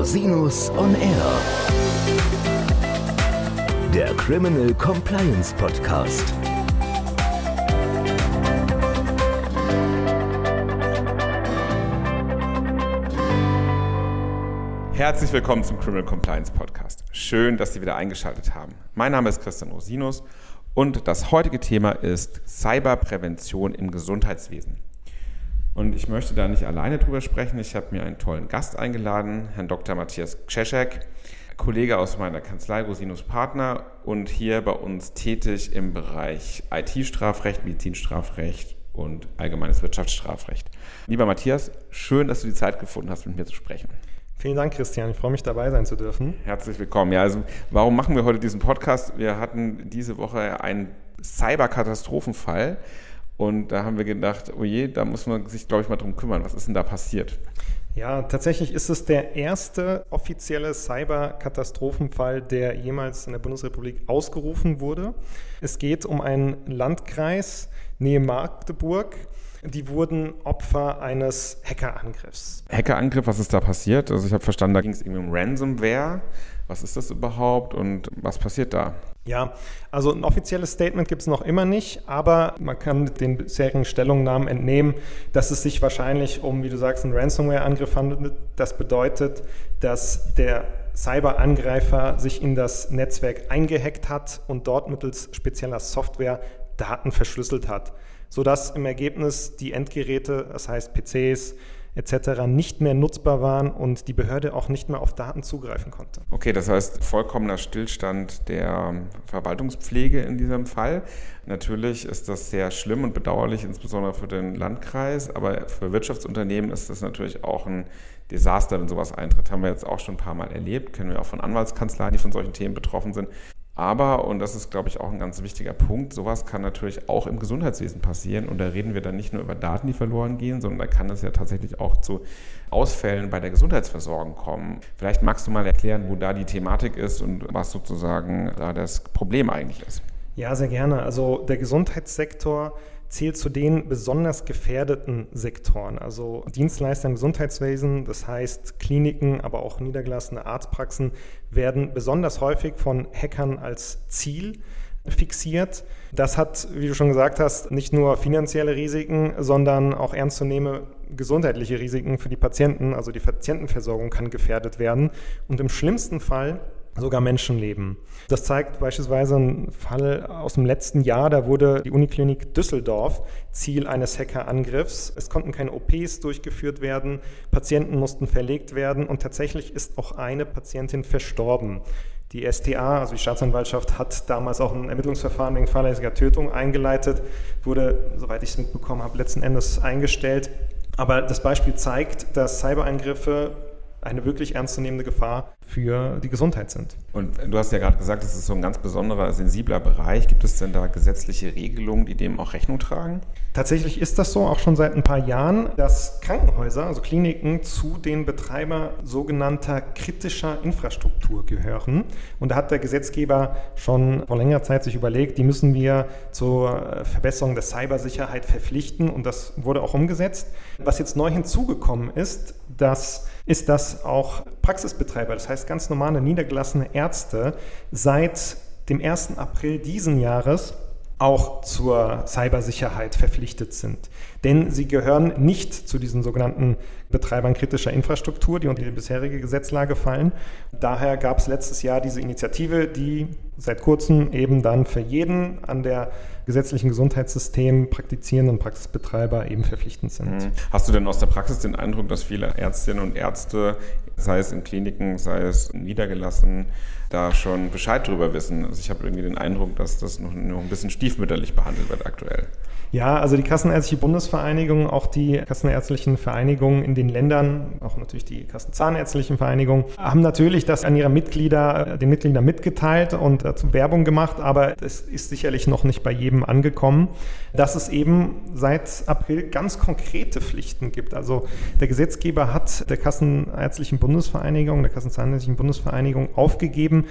Rosinus on Air. Der Criminal Compliance Podcast. Herzlich willkommen zum Criminal Compliance Podcast. Schön, dass Sie wieder eingeschaltet haben. Mein Name ist Christian Rosinus und das heutige Thema ist Cyberprävention im Gesundheitswesen. Und ich möchte da nicht alleine drüber sprechen. Ich habe mir einen tollen Gast eingeladen, Herrn Dr. Matthias Krzeszek, Kollege aus meiner Kanzlei Rosinus Partner und hier bei uns tätig im Bereich IT-Strafrecht, Medizinstrafrecht und allgemeines Wirtschaftsstrafrecht. Lieber Matthias, schön, dass du die Zeit gefunden hast, mit mir zu sprechen. Vielen Dank, Christian. Ich freue mich, dabei sein zu dürfen. Herzlich willkommen. Ja, also warum machen wir heute diesen Podcast? Wir hatten diese Woche einen Cyberkatastrophenfall und da haben wir gedacht, oh je, da muss man sich, glaube ich, mal drum kümmern. Was ist denn da passiert? Ja, tatsächlich ist es der erste offizielle Cyberkatastrophenfall, der jemals in der Bundesrepublik ausgerufen wurde. Es geht um einen Landkreis nähe Magdeburg, die wurden Opfer eines Hackerangriffs. Hackerangriff, was ist da passiert? Also ich habe verstanden, da ging es irgendwie um Ransomware. Was ist das überhaupt und was passiert da? Ja, also ein offizielles Statement gibt es noch immer nicht, aber man kann den bisherigen Stellungnahmen entnehmen, dass es sich wahrscheinlich um, wie du sagst, einen Ransomware-Angriff handelt. Das bedeutet, dass der Cyberangreifer sich in das Netzwerk eingehackt hat und dort mittels spezieller Software Daten verschlüsselt hat sodass im Ergebnis die Endgeräte, das heißt PCs, etc. nicht mehr nutzbar waren und die Behörde auch nicht mehr auf Daten zugreifen konnte. Okay, das heißt vollkommener Stillstand der Verwaltungspflege in diesem Fall. Natürlich ist das sehr schlimm und bedauerlich, insbesondere für den Landkreis, aber für Wirtschaftsunternehmen ist das natürlich auch ein Desaster, wenn sowas eintritt. Haben wir jetzt auch schon ein paar Mal erlebt, kennen wir auch von Anwaltskanzleien, die von solchen Themen betroffen sind. Aber, und das ist, glaube ich, auch ein ganz wichtiger Punkt, sowas kann natürlich auch im Gesundheitswesen passieren. Und da reden wir dann nicht nur über Daten, die verloren gehen, sondern da kann es ja tatsächlich auch zu Ausfällen bei der Gesundheitsversorgung kommen. Vielleicht magst du mal erklären, wo da die Thematik ist und was sozusagen da das Problem eigentlich ist. Ja, sehr gerne. Also der Gesundheitssektor zählt zu den besonders gefährdeten Sektoren, also Dienstleister im Gesundheitswesen, das heißt Kliniken, aber auch niedergelassene Arztpraxen, werden besonders häufig von Hackern als Ziel fixiert. Das hat, wie du schon gesagt hast, nicht nur finanzielle Risiken, sondern auch ernstzunehmende gesundheitliche Risiken für die Patienten. Also die Patientenversorgung kann gefährdet werden. Und im schlimmsten Fall sogar Menschenleben. Das zeigt beispielsweise ein Fall aus dem letzten Jahr, da wurde die Uniklinik Düsseldorf Ziel eines Hackerangriffs. Es konnten keine OPs durchgeführt werden, Patienten mussten verlegt werden und tatsächlich ist auch eine Patientin verstorben. Die STA, also die Staatsanwaltschaft, hat damals auch ein Ermittlungsverfahren wegen fahrlässiger Tötung eingeleitet, wurde, soweit ich es mitbekommen habe, letzten Endes eingestellt. Aber das Beispiel zeigt, dass Cyberangriffe eine wirklich ernstzunehmende Gefahr für die Gesundheit sind. Und du hast ja gerade gesagt, das ist so ein ganz besonderer, sensibler Bereich. Gibt es denn da gesetzliche Regelungen, die dem auch Rechnung tragen? Tatsächlich ist das so, auch schon seit ein paar Jahren, dass Krankenhäuser, also Kliniken, zu den Betreiber sogenannter kritischer Infrastruktur gehören. Und da hat der Gesetzgeber schon vor längerer Zeit sich überlegt, die müssen wir zur Verbesserung der Cybersicherheit verpflichten. Und das wurde auch umgesetzt. Was jetzt neu hinzugekommen ist, dass ist, dass auch Praxisbetreiber, das heißt ganz normale niedergelassene Ärzte, seit dem 1. April diesen Jahres auch zur Cybersicherheit verpflichtet sind. Denn sie gehören nicht zu diesen sogenannten Betreibern kritischer Infrastruktur, die unter die bisherige Gesetzlage fallen. Daher gab es letztes Jahr diese Initiative, die seit kurzem eben dann für jeden an der gesetzlichen Gesundheitssystem praktizierenden Praxisbetreiber eben verpflichtend sind. Mhm. Hast du denn aus der Praxis den Eindruck, dass viele Ärztinnen und Ärzte, sei es in Kliniken, sei es niedergelassen, da schon Bescheid drüber wissen? Also ich habe irgendwie den Eindruck, dass das noch, noch ein bisschen stiefmütterlich behandelt wird aktuell. Ja, also die Kassenärztliche Bundesvereinigung, auch die Kassenärztlichen Vereinigungen in den Ländern, auch natürlich die Kassenzahnärztlichen Vereinigungen, haben natürlich das an ihre Mitglieder, den Mitgliedern mitgeteilt und dazu Werbung gemacht, aber es ist sicherlich noch nicht bei jedem angekommen, dass es eben seit April ganz konkrete Pflichten gibt. Also der Gesetzgeber hat der Kassenärztlichen Bundesvereinigung, der Kassenzahnärztlichen Bundesvereinigung aufgegeben,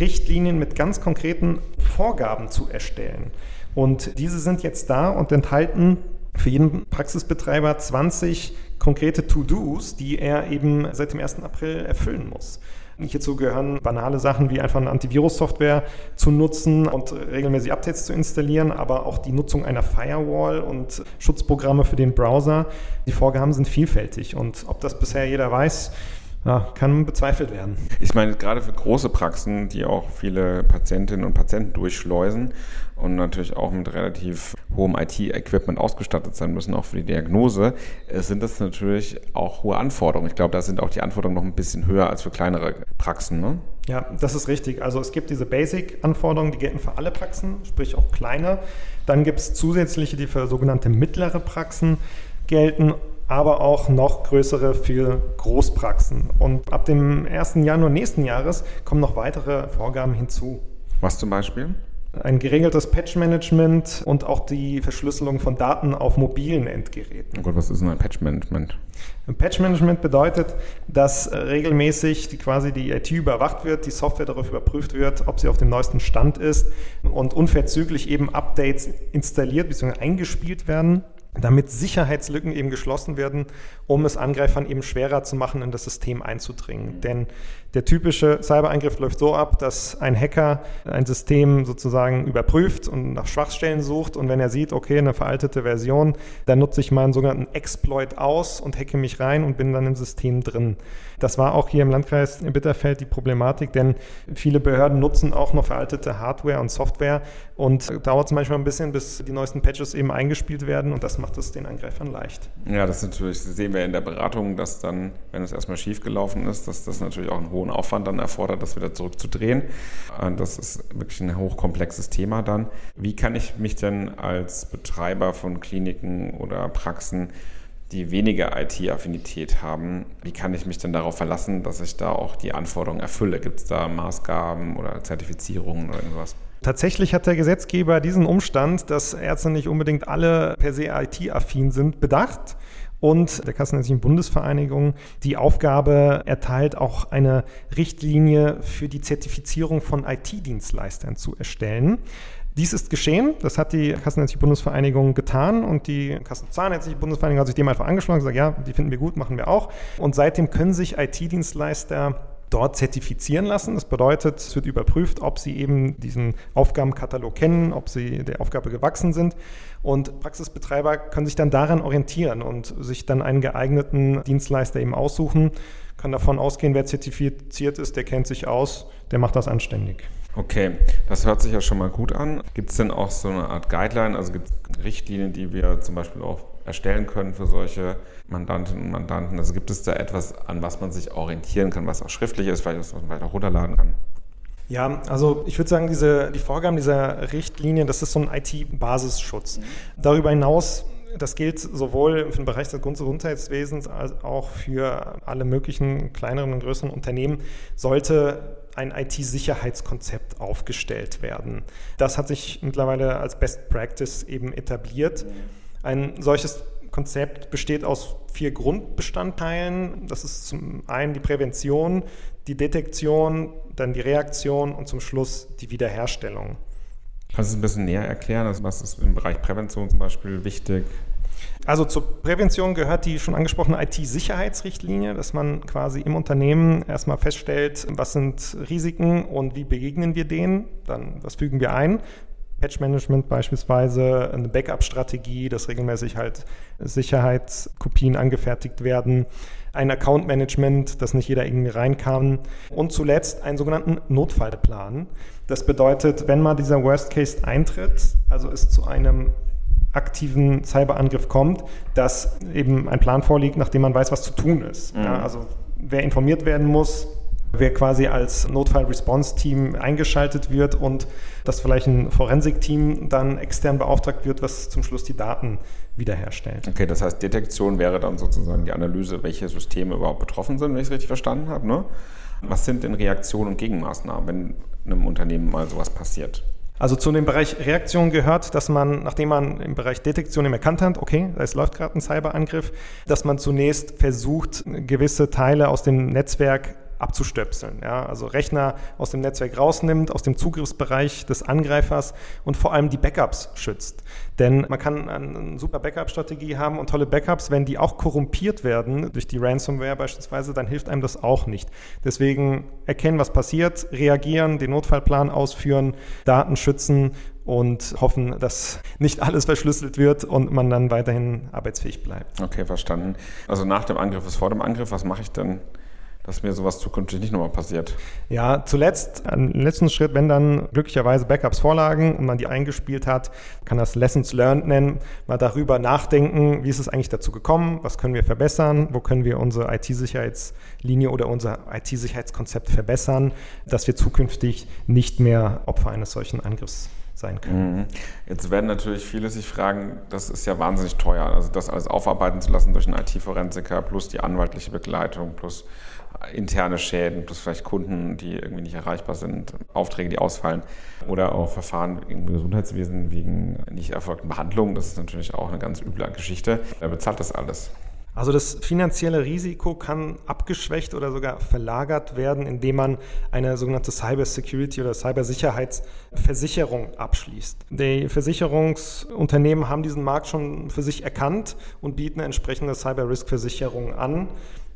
Richtlinien mit ganz konkreten Vorgaben zu erstellen. Und diese sind jetzt da und enthalten für jeden Praxisbetreiber 20 konkrete To-Dos, die er eben seit dem 1. April erfüllen muss. Hierzu gehören banale Sachen wie einfach eine Antivirus-Software zu nutzen und regelmäßig Updates zu installieren, aber auch die Nutzung einer Firewall und Schutzprogramme für den Browser. Die Vorgaben sind vielfältig und ob das bisher jeder weiß, ja, kann bezweifelt werden. Ich meine, gerade für große Praxen, die auch viele Patientinnen und Patienten durchschleusen und natürlich auch mit relativ hohem IT-Equipment ausgestattet sein müssen, auch für die Diagnose, äh, sind das natürlich auch hohe Anforderungen. Ich glaube, da sind auch die Anforderungen noch ein bisschen höher als für kleinere Praxen. Ne? Ja, das ist richtig. Also es gibt diese Basic-Anforderungen, die gelten für alle Praxen, sprich auch kleine. Dann gibt es zusätzliche, die für sogenannte mittlere Praxen gelten aber auch noch größere für Großpraxen. Und ab dem 1. Januar nächsten Jahres kommen noch weitere Vorgaben hinzu. Was zum Beispiel? Ein geregeltes Patch-Management und auch die Verschlüsselung von Daten auf mobilen Endgeräten. Oh Gott, was ist denn ein Patch-Management? Ein Patch-Management bedeutet, dass regelmäßig die, quasi die IT überwacht wird, die Software darauf überprüft wird, ob sie auf dem neuesten Stand ist und unverzüglich eben Updates installiert bzw. eingespielt werden damit Sicherheitslücken eben geschlossen werden, um es Angreifern eben schwerer zu machen, in das System einzudringen. Mhm. Denn der typische Cyberangriff läuft so ab, dass ein Hacker ein System sozusagen überprüft und nach Schwachstellen sucht und wenn er sieht, okay, eine veraltete Version, dann nutze ich meinen sogenannten Exploit aus und hacke mich rein und bin dann im System drin. Das war auch hier im Landkreis Bitterfeld die Problematik, denn viele Behörden nutzen auch noch veraltete Hardware und Software und dauert zum Beispiel ein bisschen, bis die neuesten Patches eben eingespielt werden und das macht es den Angreifern leicht. Ja, das natürlich, das sehen wir in der Beratung, dass dann, wenn es erstmal schief gelaufen ist, dass das natürlich auch ein hohen Aufwand dann erfordert, das wieder zurückzudrehen. Das ist wirklich ein hochkomplexes Thema dann. Wie kann ich mich denn als Betreiber von Kliniken oder Praxen die weniger IT-Affinität haben, wie kann ich mich denn darauf verlassen, dass ich da auch die Anforderungen erfülle? Gibt es da Maßgaben oder Zertifizierungen oder irgendwas? Tatsächlich hat der Gesetzgeber diesen Umstand, dass Ärzte nicht unbedingt alle per se IT-affin sind, bedacht und der Kassenärztlichen Bundesvereinigung die Aufgabe erteilt, auch eine Richtlinie für die Zertifizierung von IT-Dienstleistern zu erstellen. Dies ist geschehen, das hat die Kassenärztliche Bundesvereinigung getan und die Kassenzahnärztliche Bundesvereinigung hat sich dem einfach angeschlagen und gesagt, ja, die finden wir gut, machen wir auch. Und seitdem können sich IT-Dienstleister dort zertifizieren lassen. Das bedeutet, es wird überprüft, ob sie eben diesen Aufgabenkatalog kennen, ob sie der Aufgabe gewachsen sind. Und Praxisbetreiber können sich dann daran orientieren und sich dann einen geeigneten Dienstleister eben aussuchen, kann davon ausgehen, wer zertifiziert ist, der kennt sich aus, der macht das anständig. Okay, das hört sich ja schon mal gut an. Gibt es denn auch so eine Art Guideline, also gibt es Richtlinien, die wir zum Beispiel auch erstellen können für solche Mandantinnen und Mandanten? Also gibt es da etwas, an was man sich orientieren kann, was auch schriftlich ist, vielleicht was man weiter runterladen kann? Ja, also ich würde sagen, diese, die Vorgaben dieser Richtlinie, das ist so ein IT-Basisschutz. Mhm. Darüber hinaus das gilt sowohl für den Bereich des Gesundheitswesens als auch für alle möglichen kleineren und größeren Unternehmen, sollte ein IT-Sicherheitskonzept aufgestellt werden. Das hat sich mittlerweile als Best Practice eben etabliert. Ein solches Konzept besteht aus vier Grundbestandteilen. Das ist zum einen die Prävention, die Detektion, dann die Reaktion und zum Schluss die Wiederherstellung. Kannst du es ein bisschen näher erklären? Also was ist im Bereich Prävention zum Beispiel wichtig? Also zur Prävention gehört die schon angesprochene IT-Sicherheitsrichtlinie, dass man quasi im Unternehmen erstmal feststellt, was sind Risiken und wie begegnen wir denen. Dann, was fügen wir ein? Patch-Management beispielsweise, eine Backup-Strategie, dass regelmäßig halt Sicherheitskopien angefertigt werden, ein Account-Management, dass nicht jeder irgendwie rein kann und zuletzt einen sogenannten Notfallplan. Das bedeutet, wenn mal dieser Worst Case eintritt, also es zu einem aktiven Cyberangriff kommt, dass eben ein Plan vorliegt, nachdem man weiß, was zu tun ist. Mhm. Ja, also wer informiert werden muss, wer quasi als Notfall-Response-Team eingeschaltet wird und dass vielleicht ein Forensik-Team dann extern beauftragt wird, was zum Schluss die Daten wiederherstellt. Okay, das heißt, Detektion wäre dann sozusagen die Analyse, welche Systeme überhaupt betroffen sind, wenn ich es richtig verstanden habe. Ne? Was sind denn Reaktionen und Gegenmaßnahmen, wenn einem Unternehmen mal sowas passiert? Also zu dem Bereich Reaktion gehört, dass man, nachdem man im Bereich Detektion eben erkannt hat, okay, es läuft gerade ein Cyberangriff, dass man zunächst versucht, gewisse Teile aus dem Netzwerk abzustöpseln. Ja? Also Rechner aus dem Netzwerk rausnimmt, aus dem Zugriffsbereich des Angreifers und vor allem die Backups schützt. Denn man kann eine super Backup-Strategie haben und tolle Backups, wenn die auch korrumpiert werden durch die Ransomware beispielsweise, dann hilft einem das auch nicht. Deswegen erkennen, was passiert, reagieren, den Notfallplan ausführen, Daten schützen und hoffen, dass nicht alles verschlüsselt wird und man dann weiterhin arbeitsfähig bleibt. Okay, verstanden. Also nach dem Angriff ist vor dem Angriff. Was mache ich denn? Dass mir sowas zukünftig nicht nochmal passiert. Ja, zuletzt, im letzten Schritt, wenn dann glücklicherweise Backups vorlagen und man die eingespielt hat, kann das Lessons Learned nennen, mal darüber nachdenken, wie ist es eigentlich dazu gekommen, was können wir verbessern, wo können wir unsere IT-Sicherheitslinie oder unser IT-Sicherheitskonzept verbessern, dass wir zukünftig nicht mehr Opfer eines solchen Angriffs sein können. Mhm. Jetzt werden natürlich viele sich fragen, das ist ja wahnsinnig teuer, also das alles aufarbeiten zu lassen durch einen IT-Forensiker plus die anwaltliche Begleitung plus interne Schäden, plus vielleicht Kunden, die irgendwie nicht erreichbar sind, Aufträge, die ausfallen oder auch Verfahren im Gesundheitswesen wegen nicht erfolgten Behandlungen. Das ist natürlich auch eine ganz üble Geschichte. Wer bezahlt das alles? Also das finanzielle Risiko kann abgeschwächt oder sogar verlagert werden, indem man eine sogenannte Cyber Security oder Cybersicherheitsversicherung abschließt. Die Versicherungsunternehmen haben diesen Markt schon für sich erkannt und bieten entsprechende Cyber Risk Versicherungen an.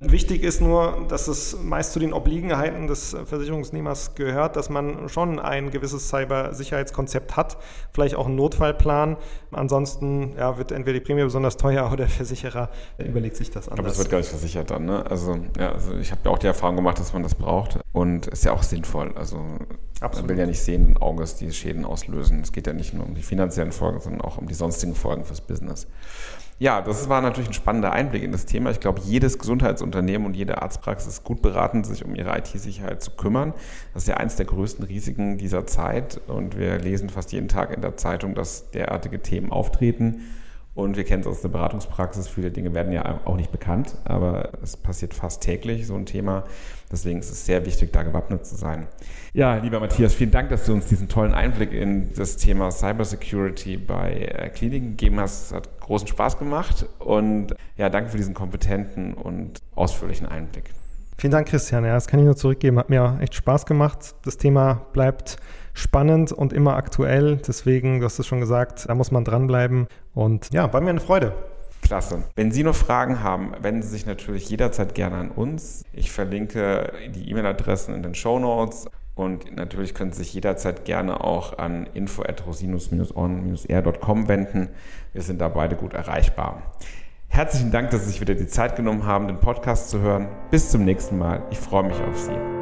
Wichtig ist nur, dass es meist zu den Obliegenheiten des Versicherungsnehmers gehört, dass man schon ein gewisses Cybersicherheitskonzept hat, vielleicht auch einen Notfallplan. Ansonsten ja, wird entweder die Prämie besonders teuer oder der Versicherer überlegt sich das anders. Aber das wird gar nicht versichert dann. Ne? Also, ja, also ich habe ja auch die Erfahrung gemacht, dass man das braucht und ist ja auch sinnvoll. Also Absolut. man will ja nicht sehenden Auges die Schäden auslösen. Es geht ja nicht nur um die finanziellen Folgen, sondern auch um die sonstigen Folgen fürs Business. Ja, das war natürlich ein spannender Einblick in das Thema. Ich glaube, jedes Gesundheitsunternehmen und jede Arztpraxis ist gut beraten, sich um ihre IT-Sicherheit zu kümmern. Das ist ja eines der größten Risiken dieser Zeit und wir lesen fast jeden Tag in der Zeitung, dass derartige Themen auftreten. Und wir kennen es aus der Beratungspraxis, viele Dinge werden ja auch nicht bekannt, aber es passiert fast täglich so ein Thema. Deswegen ist es sehr wichtig, da gewappnet zu sein. Ja, lieber Matthias, vielen Dank, dass du uns diesen tollen Einblick in das Thema Cybersecurity bei äh, Kliniken gegeben hast. Hat großen Spaß gemacht und ja, danke für diesen kompetenten und ausführlichen Einblick. Vielen Dank, Christian. Ja, das kann ich nur zurückgeben. Hat mir echt Spaß gemacht. Das Thema bleibt spannend und immer aktuell. Deswegen, du hast es schon gesagt, da muss man dranbleiben. Und ja, war mir eine Freude. Klasse. Wenn Sie noch Fragen haben, wenden Sie sich natürlich jederzeit gerne an uns. Ich verlinke die E-Mail-Adressen in den Show Notes. Und natürlich können Sie sich jederzeit gerne auch an info.rosinus-on-r.com wenden. Wir sind da beide gut erreichbar. Herzlichen Dank, dass Sie sich wieder die Zeit genommen haben, den Podcast zu hören. Bis zum nächsten Mal. Ich freue mich auf Sie.